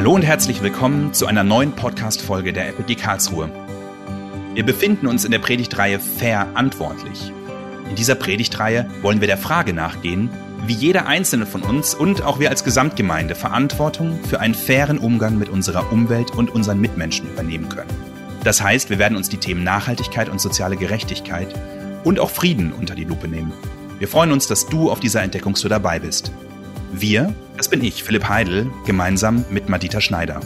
Hallo und herzlich willkommen zu einer neuen Podcast-Folge der FPG Karlsruhe. Wir befinden uns in der Predigtreihe Verantwortlich. In dieser Predigtreihe wollen wir der Frage nachgehen, wie jeder einzelne von uns und auch wir als Gesamtgemeinde Verantwortung für einen fairen Umgang mit unserer Umwelt und unseren Mitmenschen übernehmen können. Das heißt, wir werden uns die Themen Nachhaltigkeit und soziale Gerechtigkeit und auch Frieden unter die Lupe nehmen. Wir freuen uns, dass du auf dieser Entdeckungstour dabei bist. Wir, das bin ich, Philipp Heidel, gemeinsam mit Madita Schneider.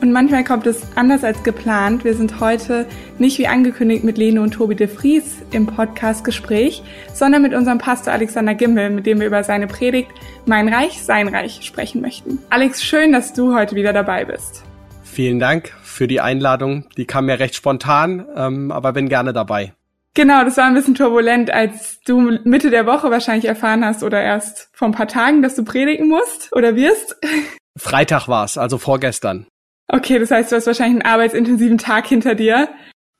Und manchmal kommt es anders als geplant. Wir sind heute nicht wie angekündigt mit Lene und Tobi de Vries im Podcast-Gespräch, sondern mit unserem Pastor Alexander Gimbel, mit dem wir über seine Predigt Mein Reich, sein Reich sprechen möchten. Alex, schön, dass du heute wieder dabei bist. Vielen Dank für die Einladung. Die kam mir recht spontan, ähm, aber bin gerne dabei. Genau, das war ein bisschen turbulent, als du Mitte der Woche wahrscheinlich erfahren hast oder erst vor ein paar Tagen, dass du predigen musst oder wirst. Freitag war's, also vorgestern. Okay, das heißt, du hast wahrscheinlich einen arbeitsintensiven Tag hinter dir.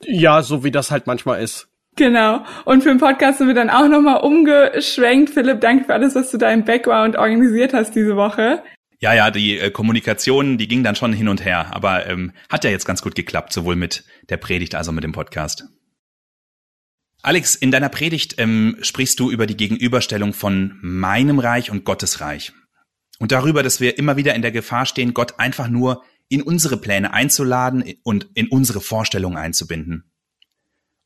Ja, so wie das halt manchmal ist. Genau. Und für den Podcast sind wir dann auch nochmal umgeschwenkt. Philipp, danke für alles, was du da im Background organisiert hast diese Woche. Ja, ja, die äh, Kommunikation, die ging dann schon hin und her, aber ähm, hat ja jetzt ganz gut geklappt, sowohl mit der Predigt als auch mit dem Podcast. Alex, in deiner Predigt ähm, sprichst du über die Gegenüberstellung von meinem Reich und Gottes Reich. Und darüber, dass wir immer wieder in der Gefahr stehen, Gott einfach nur in unsere Pläne einzuladen und in unsere Vorstellungen einzubinden.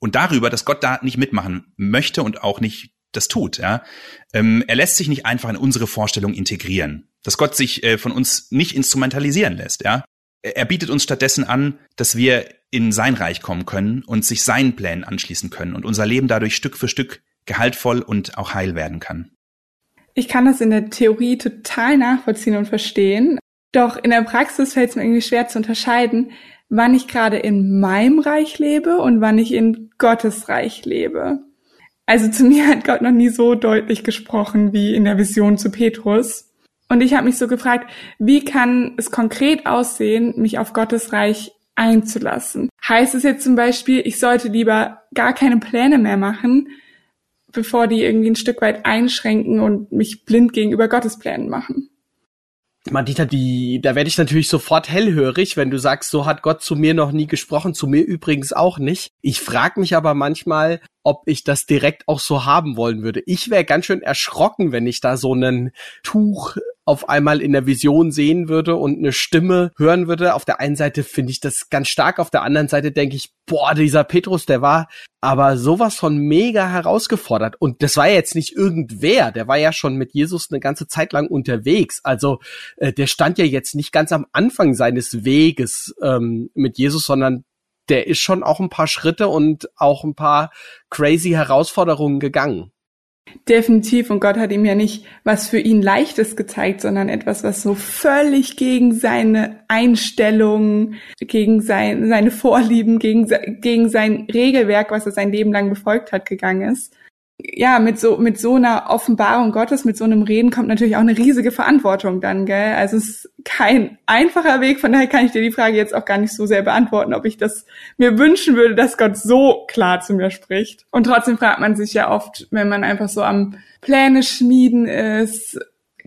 Und darüber, dass Gott da nicht mitmachen möchte und auch nicht das tut. Ja? Ähm, er lässt sich nicht einfach in unsere Vorstellung integrieren. Dass Gott sich äh, von uns nicht instrumentalisieren lässt. Ja? Er bietet uns stattdessen an, dass wir in sein Reich kommen können und sich seinen Plänen anschließen können und unser Leben dadurch Stück für Stück gehaltvoll und auch heil werden kann. Ich kann das in der Theorie total nachvollziehen und verstehen. Doch in der Praxis fällt es mir irgendwie schwer zu unterscheiden, wann ich gerade in meinem Reich lebe und wann ich in Gottes Reich lebe. Also zu mir hat Gott noch nie so deutlich gesprochen wie in der Vision zu Petrus. Und ich habe mich so gefragt, wie kann es konkret aussehen, mich auf Gottes Reich einzulassen. Heißt es jetzt zum Beispiel, ich sollte lieber gar keine Pläne mehr machen, bevor die irgendwie ein Stück weit einschränken und mich blind gegenüber Gottes Plänen machen? Madita, die, da werde ich natürlich sofort hellhörig, wenn du sagst, so hat Gott zu mir noch nie gesprochen, zu mir übrigens auch nicht. Ich frage mich aber manchmal, ob ich das direkt auch so haben wollen würde. Ich wäre ganz schön erschrocken, wenn ich da so einen Tuch auf einmal in der Vision sehen würde und eine Stimme hören würde. Auf der einen Seite finde ich das ganz stark, auf der anderen Seite denke ich, boah, dieser Petrus, der war aber sowas von mega herausgefordert. Und das war jetzt nicht irgendwer, der war ja schon mit Jesus eine ganze Zeit lang unterwegs. Also äh, der stand ja jetzt nicht ganz am Anfang seines Weges ähm, mit Jesus, sondern der ist schon auch ein paar Schritte und auch ein paar crazy Herausforderungen gegangen. Definitiv. Und Gott hat ihm ja nicht was für ihn Leichtes gezeigt, sondern etwas, was so völlig gegen seine Einstellung, gegen sein, seine Vorlieben, gegen, gegen sein Regelwerk, was er sein Leben lang befolgt hat, gegangen ist ja, mit so, mit so einer Offenbarung Gottes, mit so einem Reden kommt natürlich auch eine riesige Verantwortung dann, gell? Also es ist kein einfacher Weg, von daher kann ich dir die Frage jetzt auch gar nicht so sehr beantworten, ob ich das mir wünschen würde, dass Gott so klar zu mir spricht. Und trotzdem fragt man sich ja oft, wenn man einfach so am Pläne schmieden ist,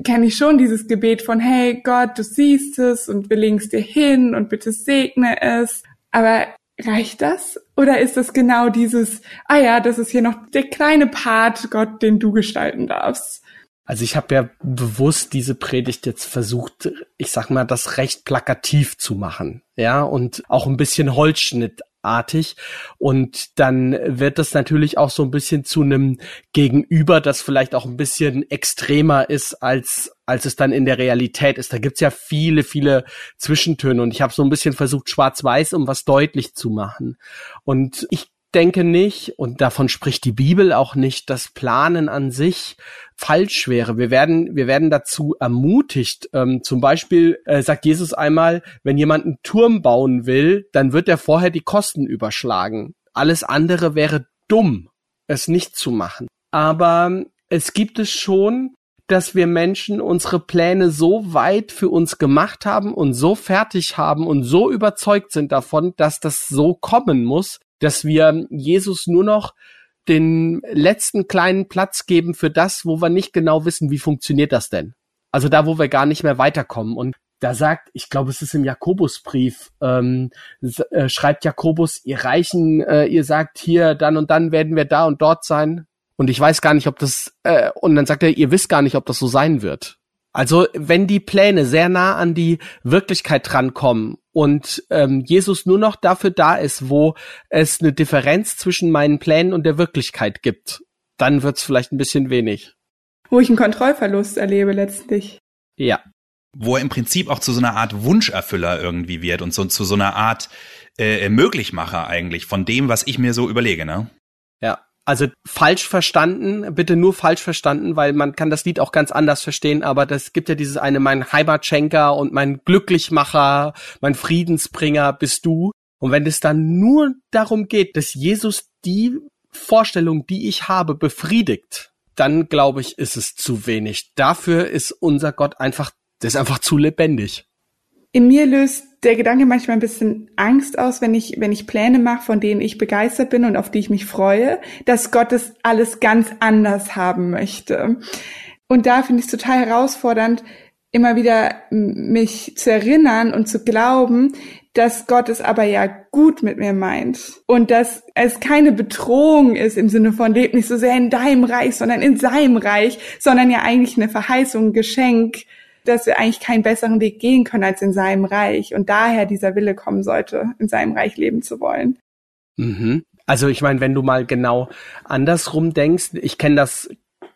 kenne ich schon dieses Gebet von, hey Gott, du siehst es und wir legen es dir hin und bitte segne es. Aber reicht das? Oder ist das genau dieses, ah ja, das ist hier noch der kleine Part, Gott, den du gestalten darfst? Also ich habe ja bewusst diese Predigt jetzt versucht, ich sag mal, das recht plakativ zu machen, ja, und auch ein bisschen Holzschnittartig. Und dann wird das natürlich auch so ein bisschen zu einem Gegenüber, das vielleicht auch ein bisschen extremer ist als als es dann in der Realität ist. Da gibt's ja viele, viele Zwischentöne und ich habe so ein bisschen versucht, schwarz-weiß, um was deutlich zu machen. Und ich denke nicht, und davon spricht die Bibel auch nicht, dass Planen an sich falsch wäre. Wir werden, wir werden dazu ermutigt. Ähm, zum Beispiel äh, sagt Jesus einmal, wenn jemand einen Turm bauen will, dann wird er vorher die Kosten überschlagen. Alles andere wäre dumm, es nicht zu machen. Aber es gibt es schon dass wir Menschen unsere Pläne so weit für uns gemacht haben und so fertig haben und so überzeugt sind davon, dass das so kommen muss, dass wir Jesus nur noch den letzten kleinen Platz geben für das, wo wir nicht genau wissen, wie funktioniert das denn. Also da, wo wir gar nicht mehr weiterkommen. Und da sagt, ich glaube, es ist im Jakobusbrief, ähm, äh, schreibt Jakobus, ihr Reichen, äh, ihr sagt hier, dann und dann werden wir da und dort sein. Und ich weiß gar nicht, ob das, äh, und dann sagt er, ihr wisst gar nicht, ob das so sein wird. Also wenn die Pläne sehr nah an die Wirklichkeit drankommen und ähm, Jesus nur noch dafür da ist, wo es eine Differenz zwischen meinen Plänen und der Wirklichkeit gibt, dann wird's vielleicht ein bisschen wenig. Wo ich einen Kontrollverlust erlebe letztlich. Ja wo er im Prinzip auch zu so einer Art Wunscherfüller irgendwie wird und so zu so einer Art äh, Möglichmacher eigentlich von dem, was ich mir so überlege, ne? Ja, also falsch verstanden, bitte nur falsch verstanden, weil man kann das Lied auch ganz anders verstehen, aber das gibt ja dieses eine, mein Heimatschenker und mein Glücklichmacher, mein Friedensbringer bist du. Und wenn es dann nur darum geht, dass Jesus die Vorstellung, die ich habe, befriedigt, dann glaube ich, ist es zu wenig. Dafür ist unser Gott einfach der ist einfach zu lebendig. In mir löst der Gedanke manchmal ein bisschen Angst aus, wenn ich, wenn ich Pläne mache, von denen ich begeistert bin und auf die ich mich freue, dass Gott es alles ganz anders haben möchte. Und da finde ich es total herausfordernd, immer wieder mich zu erinnern und zu glauben, dass Gott es aber ja gut mit mir meint und dass es keine Bedrohung ist im Sinne von leb nicht so sehr in deinem Reich, sondern in seinem Reich, sondern ja eigentlich eine Verheißung, ein Geschenk, dass wir eigentlich keinen besseren Weg gehen können als in seinem Reich und daher dieser Wille kommen sollte, in seinem Reich leben zu wollen. Mhm. Also ich meine, wenn du mal genau andersrum denkst, ich kenne das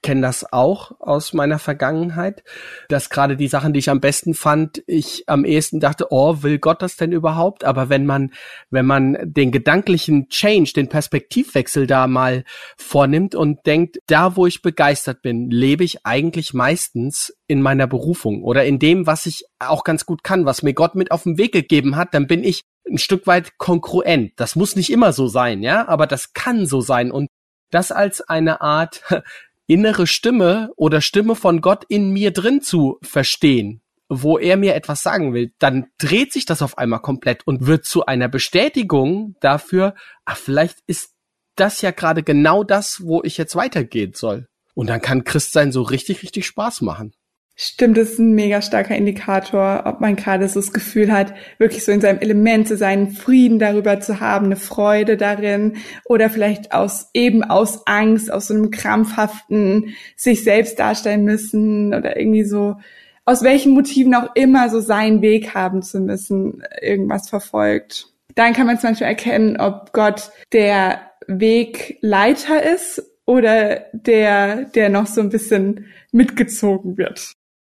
kenne das auch aus meiner Vergangenheit, dass gerade die Sachen, die ich am besten fand, ich am ehesten dachte, oh, will Gott das denn überhaupt? Aber wenn man, wenn man den gedanklichen Change, den Perspektivwechsel da mal vornimmt und denkt, da wo ich begeistert bin, lebe ich eigentlich meistens in meiner Berufung oder in dem, was ich auch ganz gut kann, was mir Gott mit auf den Weg gegeben hat, dann bin ich ein Stück weit konkurrent. Das muss nicht immer so sein, ja, aber das kann so sein und das als eine Art innere Stimme oder Stimme von Gott in mir drin zu verstehen, wo er mir etwas sagen will, dann dreht sich das auf einmal komplett und wird zu einer Bestätigung dafür, ach, vielleicht ist das ja gerade genau das, wo ich jetzt weitergehen soll. Und dann kann Christsein so richtig, richtig Spaß machen. Stimmt, das ist ein mega starker Indikator, ob man gerade so das Gefühl hat, wirklich so in seinem Element zu sein, Frieden darüber zu haben, eine Freude darin oder vielleicht aus, eben aus Angst, aus so einem krampfhaften sich selbst darstellen müssen oder irgendwie so, aus welchen Motiven auch immer so seinen Weg haben zu müssen, irgendwas verfolgt. Dann kann man zum Beispiel erkennen, ob Gott der Wegleiter ist oder der, der noch so ein bisschen mitgezogen wird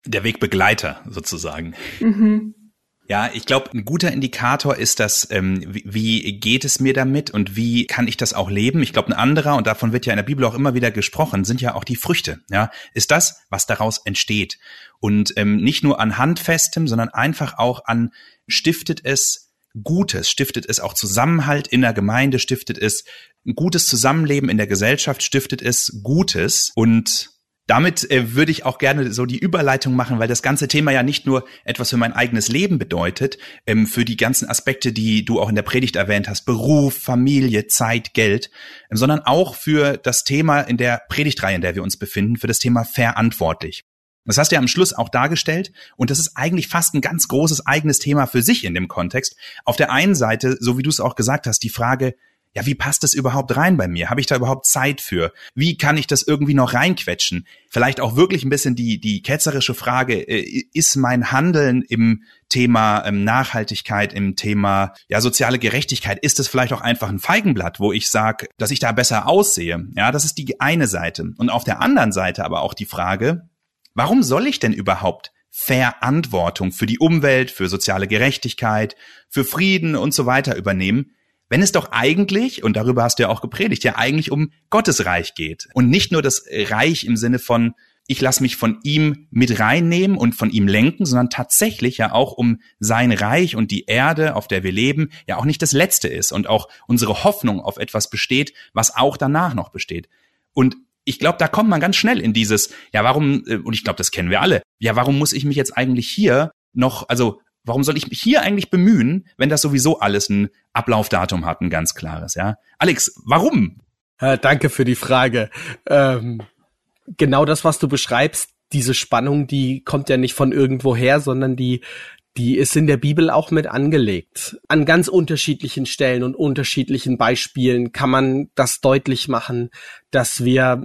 der Wegbegleiter sozusagen. Mhm. Ja, ich glaube, ein guter Indikator ist das, ähm, wie, wie geht es mir damit und wie kann ich das auch leben? Ich glaube, ein anderer, und davon wird ja in der Bibel auch immer wieder gesprochen, sind ja auch die Früchte. Ja, ist das, was daraus entsteht. Und ähm, nicht nur an Handfestem, sondern einfach auch an, stiftet es Gutes, stiftet es auch Zusammenhalt in der Gemeinde, stiftet es ein gutes Zusammenleben in der Gesellschaft, stiftet es Gutes und damit äh, würde ich auch gerne so die Überleitung machen, weil das ganze Thema ja nicht nur etwas für mein eigenes Leben bedeutet, ähm, für die ganzen Aspekte, die du auch in der Predigt erwähnt hast, Beruf, Familie, Zeit, Geld, ähm, sondern auch für das Thema in der Predigtreihe, in der wir uns befinden, für das Thema verantwortlich. Das hast du ja am Schluss auch dargestellt und das ist eigentlich fast ein ganz großes eigenes Thema für sich in dem Kontext. Auf der einen Seite, so wie du es auch gesagt hast, die Frage, ja, wie passt das überhaupt rein bei mir? Habe ich da überhaupt Zeit für? Wie kann ich das irgendwie noch reinquetschen? Vielleicht auch wirklich ein bisschen die, die ketzerische Frage, äh, ist mein Handeln im Thema ähm, Nachhaltigkeit, im Thema ja, soziale Gerechtigkeit, ist es vielleicht auch einfach ein Feigenblatt, wo ich sage, dass ich da besser aussehe? Ja, das ist die eine Seite. Und auf der anderen Seite aber auch die Frage, warum soll ich denn überhaupt Verantwortung für die Umwelt, für soziale Gerechtigkeit, für Frieden und so weiter übernehmen, wenn es doch eigentlich, und darüber hast du ja auch gepredigt, ja eigentlich um Gottes Reich geht. Und nicht nur das Reich im Sinne von, ich lasse mich von ihm mit reinnehmen und von ihm lenken, sondern tatsächlich ja auch um sein Reich und die Erde, auf der wir leben, ja auch nicht das Letzte ist und auch unsere Hoffnung auf etwas besteht, was auch danach noch besteht. Und ich glaube, da kommt man ganz schnell in dieses, ja, warum, äh, und ich glaube, das kennen wir alle, ja, warum muss ich mich jetzt eigentlich hier noch, also Warum soll ich mich hier eigentlich bemühen, wenn das sowieso alles ein Ablaufdatum hat, ein ganz klares, ja? Alex, warum? Äh, danke für die Frage. Ähm, genau das, was du beschreibst, diese Spannung, die kommt ja nicht von irgendwoher, sondern die, die ist in der Bibel auch mit angelegt. An ganz unterschiedlichen Stellen und unterschiedlichen Beispielen kann man das deutlich machen, dass wir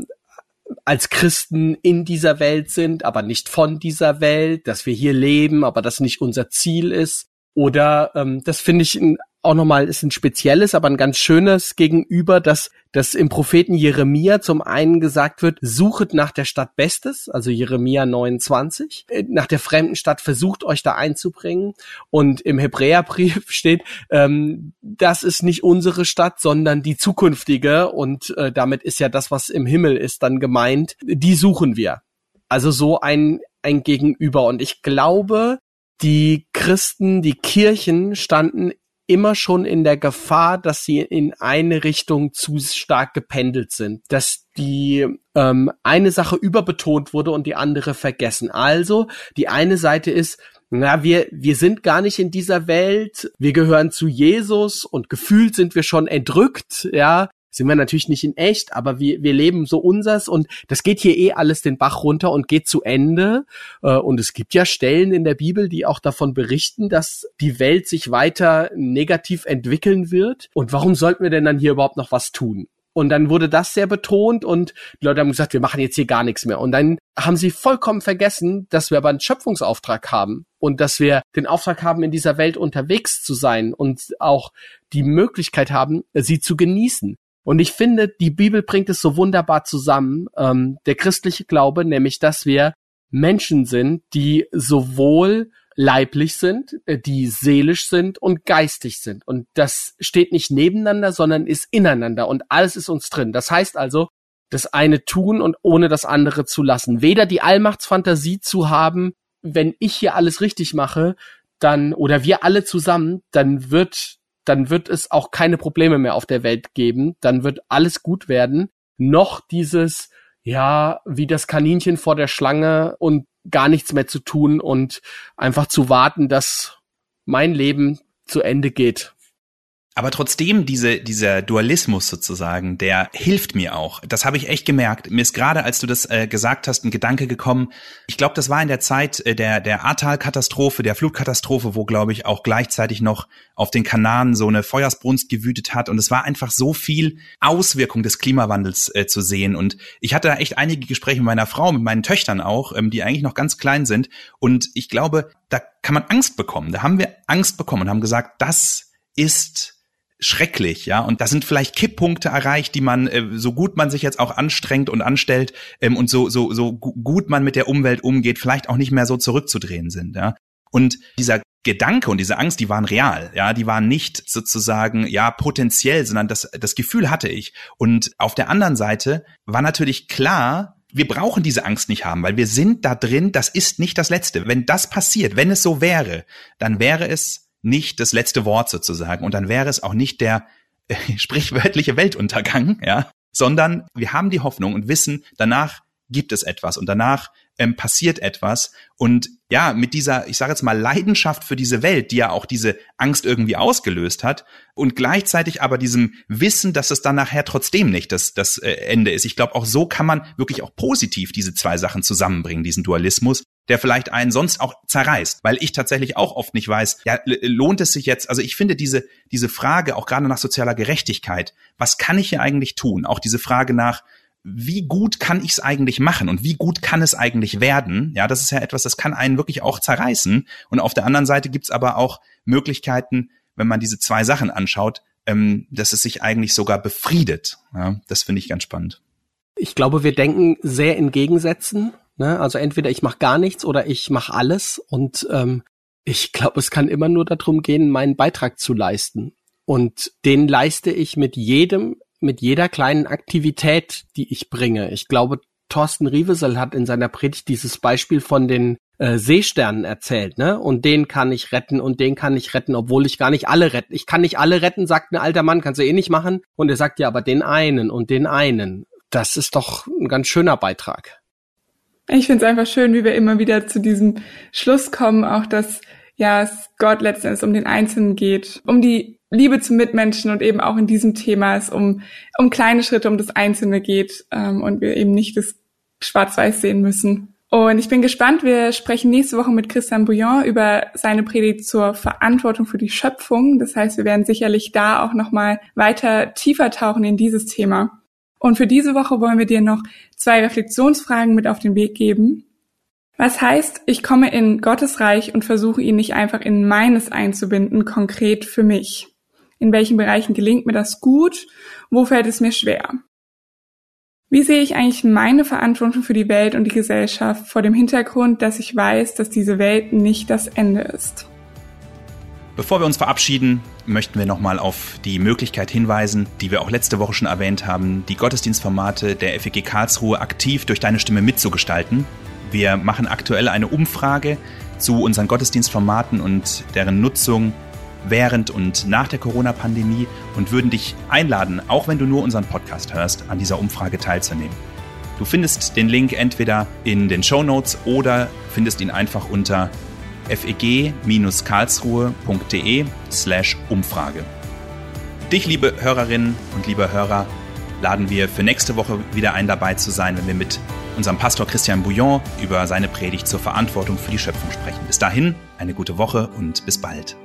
als Christen in dieser Welt sind, aber nicht von dieser Welt, dass wir hier leben, aber das nicht unser Ziel ist. Oder ähm, das finde ich ein auch nochmal ist ein spezielles, aber ein ganz schönes Gegenüber, dass, dass im Propheten Jeremia zum einen gesagt wird, suchet nach der Stadt Bestes, also Jeremia 29, äh, nach der fremden Stadt versucht euch da einzubringen. Und im Hebräerbrief steht, ähm, das ist nicht unsere Stadt, sondern die zukünftige. Und äh, damit ist ja das, was im Himmel ist, dann gemeint. Die suchen wir. Also so ein, ein Gegenüber. Und ich glaube, die Christen, die Kirchen standen immer schon in der Gefahr, dass sie in eine Richtung zu stark gependelt sind, dass die ähm, eine Sache überbetont wurde und die andere vergessen. Also die eine Seite ist, na, wir, wir sind gar nicht in dieser Welt, wir gehören zu Jesus und gefühlt sind wir schon entrückt, ja, sind wir natürlich nicht in echt, aber wir, wir leben so unsers und das geht hier eh alles den Bach runter und geht zu Ende. Äh, und es gibt ja Stellen in der Bibel, die auch davon berichten, dass die Welt sich weiter negativ entwickeln wird. Und warum sollten wir denn dann hier überhaupt noch was tun? Und dann wurde das sehr betont und die Leute haben gesagt, wir machen jetzt hier gar nichts mehr. Und dann haben sie vollkommen vergessen, dass wir aber einen Schöpfungsauftrag haben und dass wir den Auftrag haben, in dieser Welt unterwegs zu sein und auch die Möglichkeit haben, sie zu genießen. Und ich finde, die Bibel bringt es so wunderbar zusammen, ähm, der christliche Glaube, nämlich, dass wir Menschen sind, die sowohl leiblich sind, äh, die seelisch sind und geistig sind. Und das steht nicht nebeneinander, sondern ist ineinander und alles ist uns drin. Das heißt also, das eine tun und ohne das andere zu lassen. Weder die Allmachtsfantasie zu haben, wenn ich hier alles richtig mache, dann, oder wir alle zusammen, dann wird dann wird es auch keine Probleme mehr auf der Welt geben, dann wird alles gut werden. Noch dieses, ja, wie das Kaninchen vor der Schlange und gar nichts mehr zu tun und einfach zu warten, dass mein Leben zu Ende geht. Aber trotzdem, diese, dieser Dualismus sozusagen, der hilft mir auch. Das habe ich echt gemerkt. Mir ist gerade, als du das äh, gesagt hast, ein Gedanke gekommen. Ich glaube, das war in der Zeit äh, der, der Ahrtal-Katastrophe, der Flutkatastrophe, wo, glaube ich, auch gleichzeitig noch auf den Kanaren so eine Feuersbrunst gewütet hat. Und es war einfach so viel Auswirkung des Klimawandels äh, zu sehen. Und ich hatte da echt einige Gespräche mit meiner Frau, mit meinen Töchtern auch, ähm, die eigentlich noch ganz klein sind. Und ich glaube, da kann man Angst bekommen. Da haben wir Angst bekommen und haben gesagt, das ist schrecklich, ja. Und da sind vielleicht Kipppunkte erreicht, die man, äh, so gut man sich jetzt auch anstrengt und anstellt ähm, und so, so, so gut man mit der Umwelt umgeht, vielleicht auch nicht mehr so zurückzudrehen sind, ja. Und dieser Gedanke und diese Angst, die waren real, ja, die waren nicht sozusagen, ja, potenziell, sondern das, das Gefühl hatte ich. Und auf der anderen Seite war natürlich klar, wir brauchen diese Angst nicht haben, weil wir sind da drin, das ist nicht das Letzte. Wenn das passiert, wenn es so wäre, dann wäre es nicht das letzte Wort sozusagen. Und dann wäre es auch nicht der äh, sprichwörtliche Weltuntergang, ja, sondern wir haben die Hoffnung und wissen, danach gibt es etwas und danach ähm, passiert etwas. Und ja, mit dieser, ich sage jetzt mal, Leidenschaft für diese Welt, die ja auch diese Angst irgendwie ausgelöst hat und gleichzeitig aber diesem Wissen, dass es dann nachher trotzdem nicht das, das äh, Ende ist. Ich glaube, auch so kann man wirklich auch positiv diese zwei Sachen zusammenbringen, diesen Dualismus der vielleicht einen sonst auch zerreißt, weil ich tatsächlich auch oft nicht weiß, ja, lohnt es sich jetzt, also ich finde diese, diese Frage auch gerade nach sozialer Gerechtigkeit, was kann ich hier eigentlich tun? Auch diese Frage nach, wie gut kann ich es eigentlich machen und wie gut kann es eigentlich werden? Ja, das ist ja etwas, das kann einen wirklich auch zerreißen. Und auf der anderen Seite gibt's aber auch Möglichkeiten, wenn man diese zwei Sachen anschaut, ähm, dass es sich eigentlich sogar befriedet. Ja, das finde ich ganz spannend. Ich glaube, wir denken sehr in Gegensätzen. Ne? Also entweder ich mache gar nichts oder ich mache alles. Und ähm, ich glaube, es kann immer nur darum gehen, meinen Beitrag zu leisten. Und den leiste ich mit jedem mit jeder kleinen Aktivität, die ich bringe. Ich glaube, Thorsten Rievesel hat in seiner Predigt dieses Beispiel von den äh, Seesternen erzählt, ne? Und den kann ich retten und den kann ich retten, obwohl ich gar nicht alle retten. Ich kann nicht alle retten, sagt ein alter Mann, kannst du eh nicht machen. Und er sagt ja, aber den einen und den einen. Das ist doch ein ganz schöner Beitrag. Ich finde es einfach schön, wie wir immer wieder zu diesem Schluss kommen, auch dass ja es Gott letztendlich um den Einzelnen geht, um die Liebe zum Mitmenschen und eben auch in diesem Thema es um, um kleine Schritte, um das Einzelne geht ähm, und wir eben nicht das Schwarz-Weiß sehen müssen Und ich bin gespannt, wir sprechen nächste Woche mit Christian Bouillon über seine Predigt zur Verantwortung für die Schöpfung. Das heißt, wir werden sicherlich da auch nochmal weiter tiefer tauchen in dieses Thema. Und für diese Woche wollen wir dir noch zwei Reflexionsfragen mit auf den Weg geben. Was heißt, ich komme in Gottes Reich und versuche ihn nicht einfach in meines einzubinden, konkret für mich? In welchen Bereichen gelingt mir das gut? Wo fällt es mir schwer? Wie sehe ich eigentlich meine Verantwortung für die Welt und die Gesellschaft vor dem Hintergrund, dass ich weiß, dass diese Welt nicht das Ende ist? Bevor wir uns verabschieden, möchten wir nochmal auf die Möglichkeit hinweisen, die wir auch letzte Woche schon erwähnt haben, die Gottesdienstformate der FEG Karlsruhe aktiv durch deine Stimme mitzugestalten. Wir machen aktuell eine Umfrage zu unseren Gottesdienstformaten und deren Nutzung während und nach der Corona-Pandemie und würden dich einladen, auch wenn du nur unseren Podcast hörst, an dieser Umfrage teilzunehmen. Du findest den Link entweder in den Show Notes oder findest ihn einfach unter feg-karlsruhe.de slash Umfrage. Dich, liebe Hörerinnen und liebe Hörer, laden wir für nächste Woche wieder ein, dabei zu sein, wenn wir mit unserem Pastor Christian Bouillon über seine Predigt zur Verantwortung für die Schöpfung sprechen. Bis dahin, eine gute Woche und bis bald.